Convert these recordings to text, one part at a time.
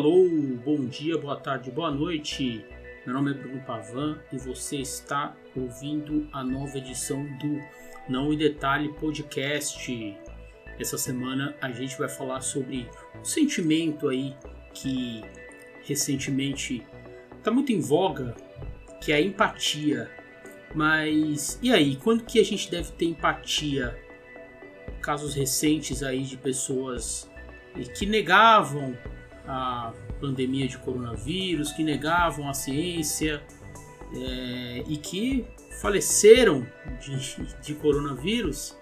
alô, bom dia, boa tarde, boa noite. Meu nome é Bruno Pavan e você está ouvindo a nova edição do Não em Detalhe Podcast. Essa semana a gente vai falar sobre um sentimento aí que recentemente está muito em voga, que é a empatia. Mas e aí, quando que a gente deve ter empatia? Casos recentes aí de pessoas que negavam a pandemia de coronavírus, que negavam a ciência é, e que faleceram de, de coronavírus.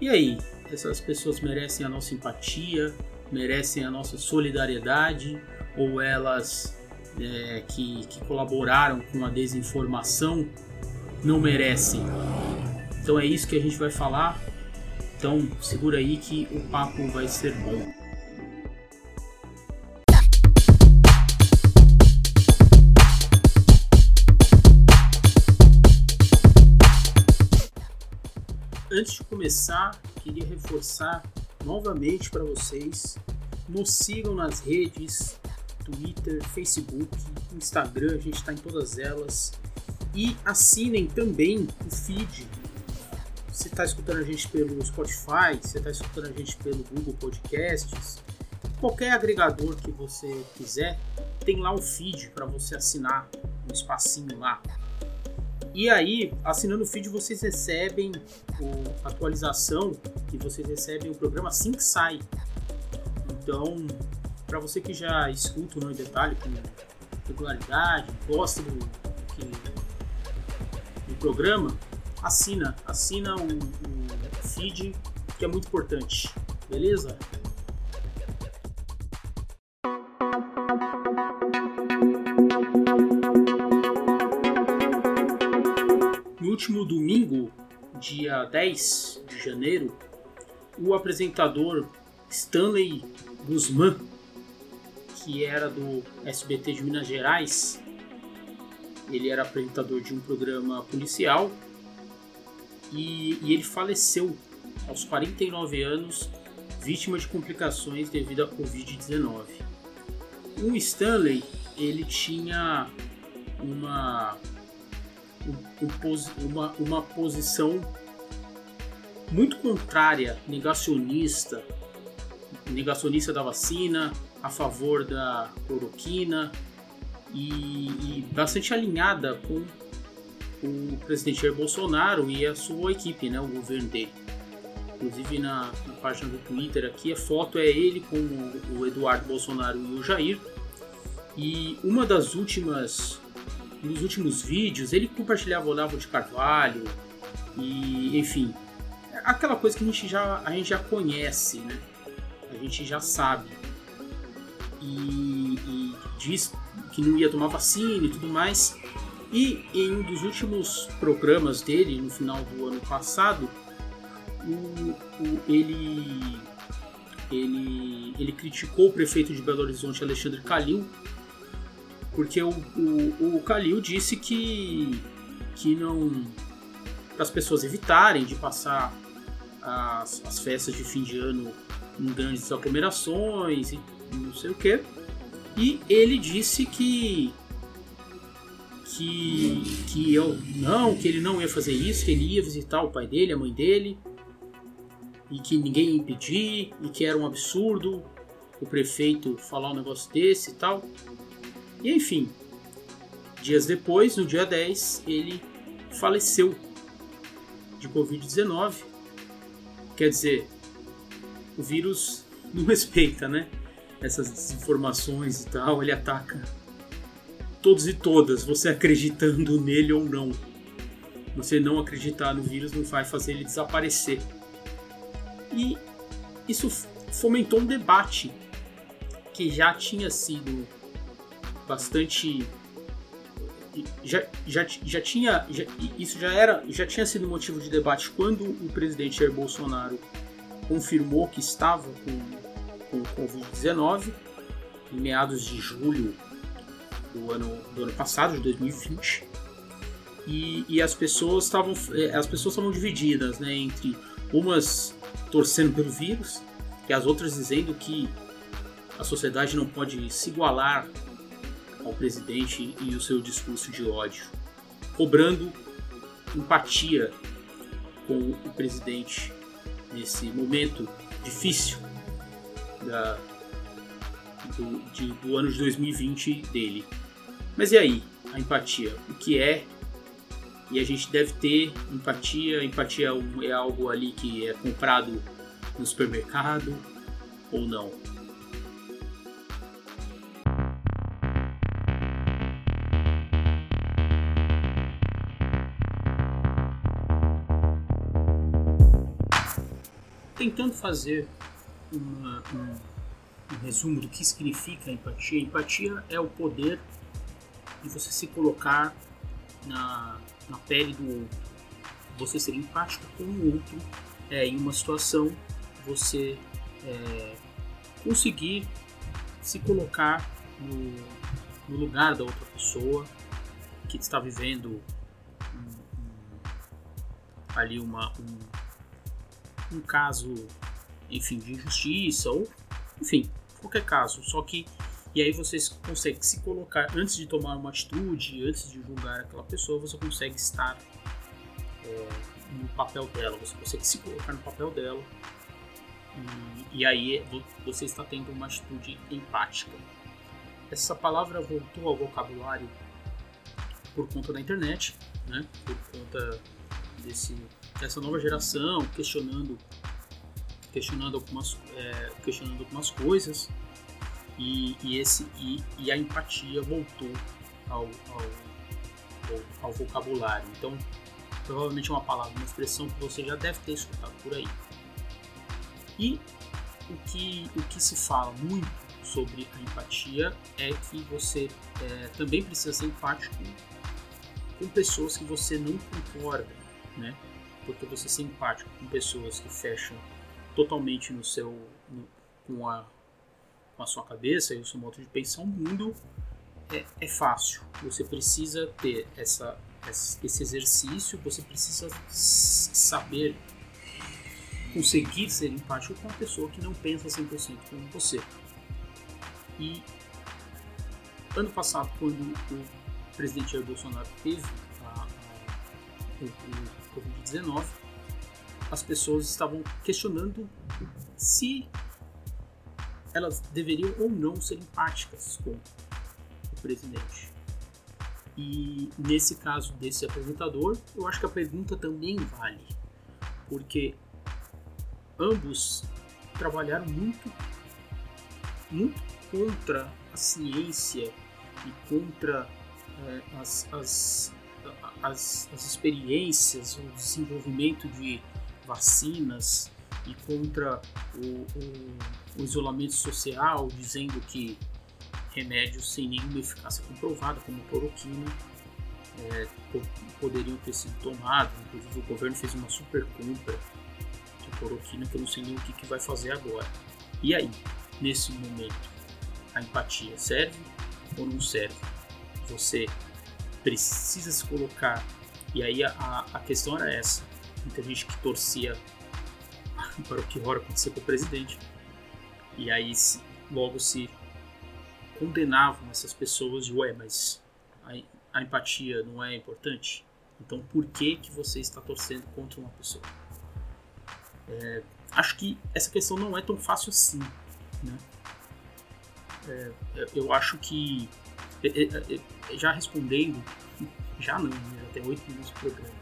E aí, essas pessoas merecem a nossa empatia, merecem a nossa solidariedade, ou elas é, que, que colaboraram com a desinformação não merecem? Então é isso que a gente vai falar. Então segura aí que o papo vai ser bom. Antes de começar, queria reforçar novamente para vocês: nos sigam nas redes Twitter, Facebook, Instagram, a gente está em todas elas. E assinem também o feed. Você está escutando a gente pelo Spotify, você está escutando a gente pelo Google Podcasts, qualquer agregador que você quiser, tem lá um feed para você assinar, um espacinho lá. E aí, assinando o feed, vocês recebem a atualização e vocês recebem o programa assim que sai. Então, para você que já escuta o No Detalhe com regularidade, gosta do, do programa, assina, assina o, o feed que é muito importante, beleza? Último domingo, dia 10 de janeiro, o apresentador Stanley Guzman, que era do SBT de Minas Gerais, ele era apresentador de um programa policial e, e ele faleceu aos 49 anos, vítima de complicações devido à Covid-19. O Stanley ele tinha uma uma, uma posição muito contrária, negacionista, negacionista da vacina, a favor da cloroquina e, e bastante alinhada com o presidente Jair Bolsonaro e a sua equipe, né, o governo dele. Inclusive na, na página do Twitter aqui a foto é ele com o, o Eduardo Bolsonaro e o Jair. E uma das últimas nos últimos vídeos, ele compartilhava o Olavo de Carvalho e, enfim, aquela coisa que a gente já, a gente já conhece, né? A gente já sabe. E, e diz que não ia tomar vacina e tudo mais. E em um dos últimos programas dele, no final do ano passado, o, o, ele, ele, ele criticou o prefeito de Belo Horizonte, Alexandre Calil, porque o, o, o Kalil disse que, que não. para as pessoas evitarem de passar as, as festas de fim de ano em grandes aglomerações e não sei o que. E ele disse que que que eu não, que ele não ia fazer isso, que ele ia visitar o pai dele, a mãe dele, e que ninguém ia impedir, e que era um absurdo o prefeito falar um negócio desse e tal. E enfim, dias depois, no dia 10, ele faleceu de Covid-19. Quer dizer, o vírus não respeita, né? Essas desinformações e tal, ele ataca todos e todas, você acreditando nele ou não. Você não acreditar no vírus não vai fazer ele desaparecer. E isso fomentou um debate que já tinha sido bastante já, já, já tinha já, isso já era já tinha sido motivo de debate quando o presidente Jair Bolsonaro confirmou que estava com, com Covid-19 em meados de julho do ano, do ano passado, de 2020. E, e as pessoas estavam é, as pessoas estavam divididas, né, entre umas torcendo pelo vírus e as outras dizendo que a sociedade não pode se igualar ao presidente e o seu discurso de ódio, cobrando empatia com o presidente nesse momento difícil da, do, de, do ano de 2020 dele. Mas e aí, a empatia? O que é? E a gente deve ter empatia. Empatia é algo ali que é comprado no supermercado ou não? Tentando fazer uma, um, um, resumo do que significa empatia, empatia é o poder de você se colocar na, na pele do outro, você ser empático com o outro é, em uma situação, você é, conseguir se colocar no, no, lugar da outra pessoa que está vivendo um, um, ali uma, um, um caso, enfim, de injustiça ou, enfim, qualquer caso. Só que e aí você consegue se colocar antes de tomar uma atitude, antes de julgar aquela pessoa, você consegue estar é, no papel dela, você consegue se colocar no papel dela e, e aí você está tendo uma atitude empática. Essa palavra voltou ao vocabulário por conta da internet, né? Por conta desse dessa nova geração questionando questionando algumas é, questionando algumas coisas. E, e esse e, e, a empatia voltou ao, ao, ao, ao, vocabulário. Então provavelmente é uma palavra uma expressão que você já deve ter escutado por aí. E o que o que se fala muito sobre a empatia é que você é, também precisa ser empático com pessoas que você não concorda né porque você ser empático com pessoas que fecham totalmente no seu no, com a com a sua cabeça e o seu modo de pensar o mundo é, é fácil. Você precisa ter essa esse exercício você precisa saber conseguir ser empático com uma pessoa que não pensa 100% como você. E ano passado quando o presidente Jair Bolsonaro teve a, a, o, o Covid-19, as pessoas estavam questionando se elas deveriam ou não ser empáticas com o presidente. E nesse caso desse apresentador, eu acho que a pergunta também vale, porque ambos trabalharam muito, muito contra a ciência e contra é, as, as as, as experiências, o desenvolvimento de vacinas e contra o, o, o isolamento social, dizendo que remédios sem nenhuma eficácia comprovada, como cloroquina, é, poderiam ter sido tomados. Inclusive, o governo fez uma super compra de cloroquina que eu não sei nem o que, que vai fazer agora. E aí, nesse momento, a empatia serve ou não serve? Você precisa se colocar. E aí a, a questão era essa. Muita gente que torcia para o que agora acontecer com o presidente. E aí logo se condenavam essas pessoas de ué, mas a, a empatia não é importante? Então por que, que você está torcendo contra uma pessoa? É, acho que essa questão não é tão fácil assim. Né? É, eu acho que já respondendo, já não, né? tem oito minutos de programa.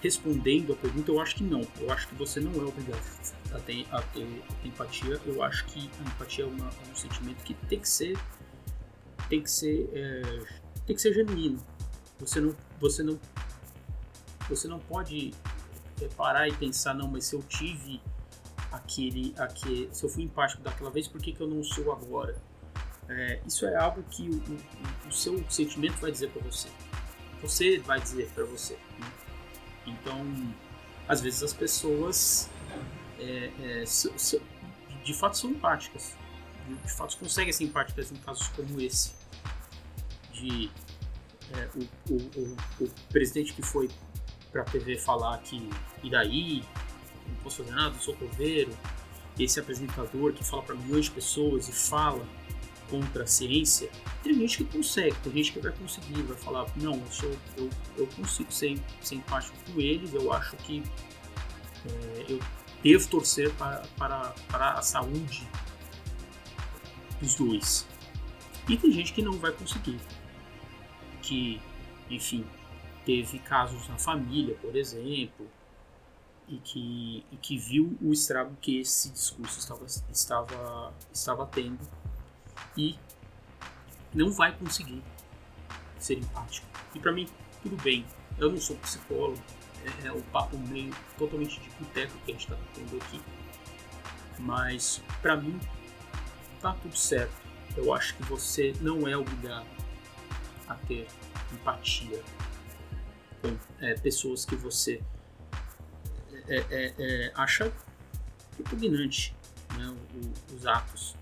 Respondendo a pergunta, eu acho que não. Eu acho que você não é obrigado a ter, a ter empatia. Eu acho que a empatia é, uma, é um sentimento que tem que ser, tem que ser, é, tem que ser genuíno. Você não, você não, você não pode parar e pensar não, mas se eu tive aquele, aquele, se eu fui empático daquela vez, por que, que eu não sou agora? É, isso é algo que o, o, o, seu sentimento vai dizer para você. Você vai dizer para você. Né? Então, às vezes as pessoas é, é, de fato são empáticas. De fato conseguem ser empáticas em casos como esse. De é, o, o, o, presidente que foi para a TV falar que e daí, não posso fazer nada, sou coveiro, esse apresentador que fala para milhões de pessoas e fala contra a ciência, tem gente que consegue, tem gente que vai conseguir, vai falar, não, eu, sou, eu, eu consigo ser, ser empático com eles, eu acho que é, eu devo torcer para, para, para a saúde dos dois. E tem gente que não vai conseguir. Que, enfim, teve casos na família, por exemplo, e que, e que viu o estrago que esse discurso estava, estava, estava tendo e não vai conseguir ser empático. E para mim, tudo bem. Eu não sou psicólogo, é, é um papo meio totalmente de boteco que a gente está tendo aqui. Mas para mim, tá tudo certo. Eu acho que você não é obrigado a ter empatia com é, pessoas que você é, é, é acha repugnante né, os atos.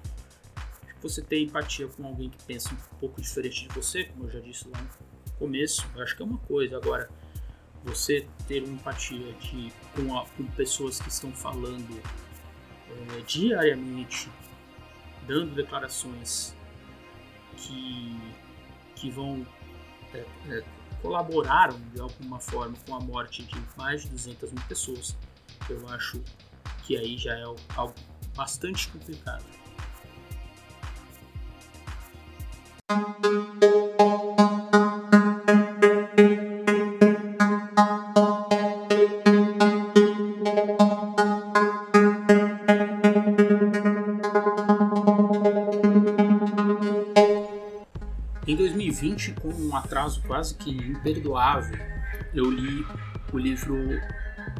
Você ter empatia com alguém que pensa um pouco diferente de você, como eu já disse lá no começo, eu acho que é uma coisa. Agora, você ter uma empatia de, com, a, com pessoas que estão falando é, diariamente, dando declarações que, que vão é, é, colaboraram de alguma forma com a morte de mais de 200 mil pessoas, eu acho que aí já é algo bastante complicado. Com um atraso quase que imperdoável, eu li o livro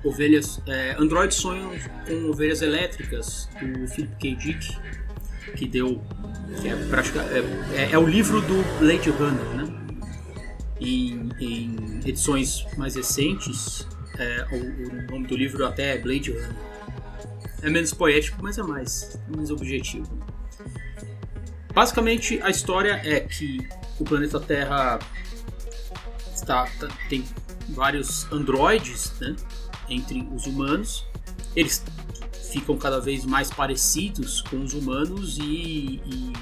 Ovelhas, é, Android Sonhos com Ovelhas Elétricas, do Philip K. Dick, que deu. Que é, é, é, é, o livro do Blade Runner, né? Em, em edições mais recentes, é, o, o, nome do livro até é Blade Runner. É menos poético, mas é mais, mais objetivo. Basicamente, a história é que o planeta Terra está, tá, tem vários androides né, entre os humanos. Eles ficam cada vez mais parecidos com os humanos e, e,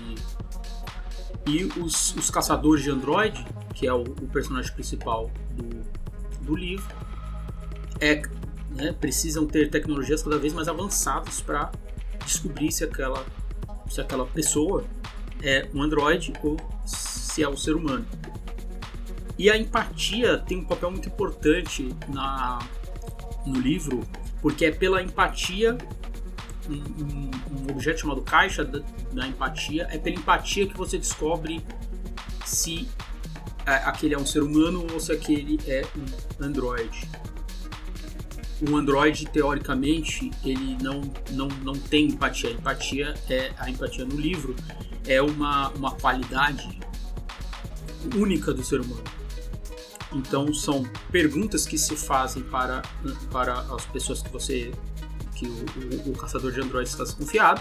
e os, os, caçadores de android, que é o, o personagem principal do, do livro, é, né, precisam ter tecnologias cada vez mais avançadas para descobrir se aquela, se aquela pessoa é um androide ou se é o ser humano. E a empatia tem um papel muito importante na, no livro, porque é pela empatia, um, um objeto chamado caixa da, da, empatia, é pela empatia que você descobre se é, aquele é um ser humano ou se aquele é um androide. Um androide, teoricamente, ele não, não, não tem empatia. A empatia é a empatia no livro é uma, uma qualidade única do ser humano. Então são perguntas que se fazem para, para as pessoas que você que o, o, o caçador de androides está desconfiado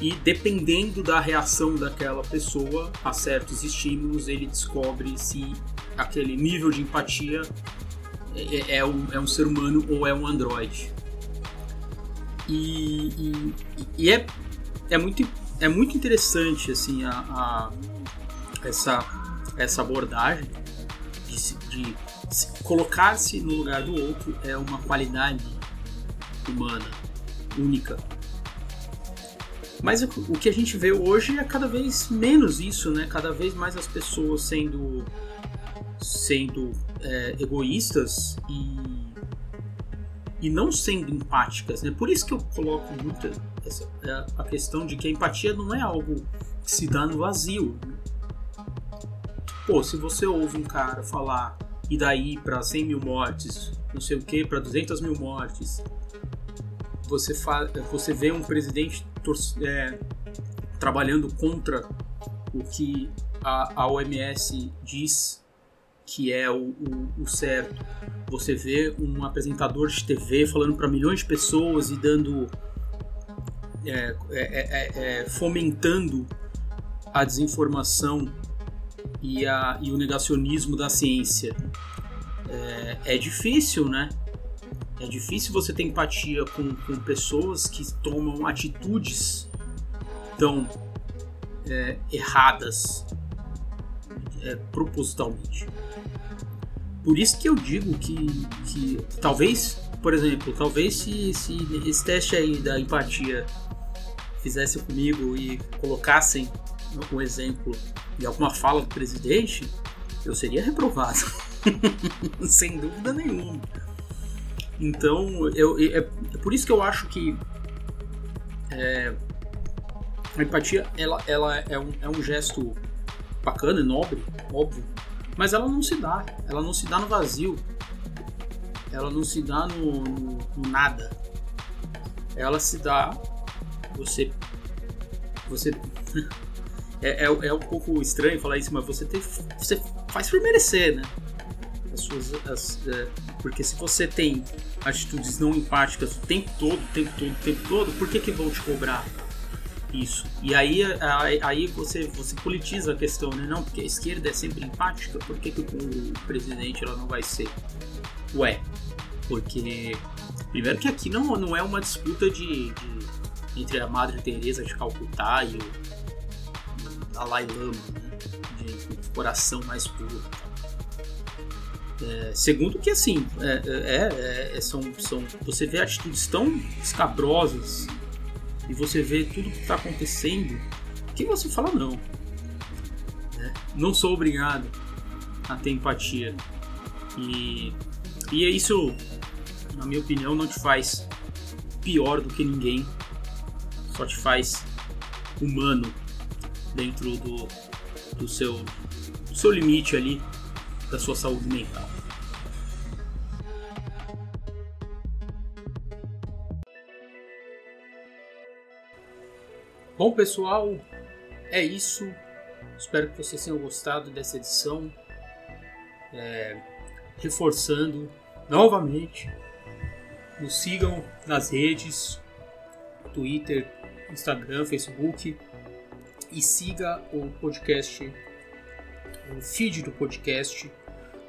e dependendo da reação daquela pessoa a certos estímulos ele descobre se aquele nível de empatia é, é, é um, é um ser humano ou é um androide. E, e, e é, é, muito, é muito interessante assim a, a essa essa abordagem de, de colocar-se no lugar do outro é uma qualidade humana única. Mas o, que a gente vê hoje é cada vez menos isso, né? Cada vez mais as pessoas sendo sendo é, egoístas e e não sendo empáticas, né? Por isso que eu coloco muito essa, é, a questão de que a empatia não é algo que se dá no vazio. Pô, se você ouve um cara falar e daí para 100 mil mortes, não sei o que, para 200 mil mortes, você, você vê um presidente é, trabalhando contra o que a, a OMS diz que é o, o, o, certo. Você vê um apresentador de TV falando para milhões de pessoas e dando. É, é, é, é fomentando a desinformação e, a, e o negacionismo da ciência. É, é difícil, né? É difícil você ter empatia com, com pessoas que tomam atitudes tão é, erradas é, propositalmente. Por isso que eu digo que, que talvez, por exemplo, talvez se, se esse teste aí da empatia fizesse comigo e colocassem um exemplo de alguma fala do presidente, eu seria reprovado. Sem dúvida nenhuma. Então, eu, é, é, por isso que eu acho que é, a empatia ela, ela é, um, é um gesto bacana e nobre, óbvio, mas ela não se dá. Ela não se dá no vazio. Ela não se dá no, no, no nada. Ela se dá. Você. Você. é, é, é, um pouco estranho falar isso, mas você, tem, você faz por merecer, né? As suas, as, é, porque se você tem atitudes não empáticas o tempo todo, o tempo todo, o tempo todo, por que, que vão te cobrar isso? E aí, aí você, você politiza a questão, né? Não, porque a esquerda é sempre empática, por que, que o presidente ela não vai ser? Ué, porque primeiro que aqui não, não é uma disputa de, de entre a Madre Teresa de Calcutá e o Dalai Lama, né? de coração mais puro. É, segundo que assim, é, é, é, é, são, são, você vê atitudes tão escabrosas e você vê tudo que está acontecendo que você fala não. Né? Não sou obrigado a ter empatia. E, e é isso, na minha opinião, não te faz pior do que ninguém. Só te faz humano dentro do, do, seu, do seu limite ali da sua saúde mental. Bom, pessoal, é isso. Espero que vocês tenham gostado dessa edição. É, reforçando novamente, nos sigam nas redes: Twitter, Instagram, Facebook e siga o podcast, o feed do podcast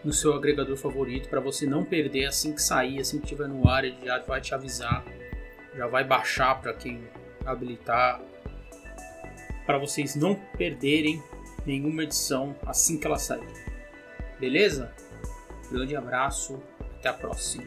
no seu agregador favorito para você não perder assim que sair, assim que estiver no ar, ele já vai te avisar, já vai baixar para quem habilitar, para vocês não perderem nenhuma edição assim que ela sair. Beleza? Grande abraço, até a próxima.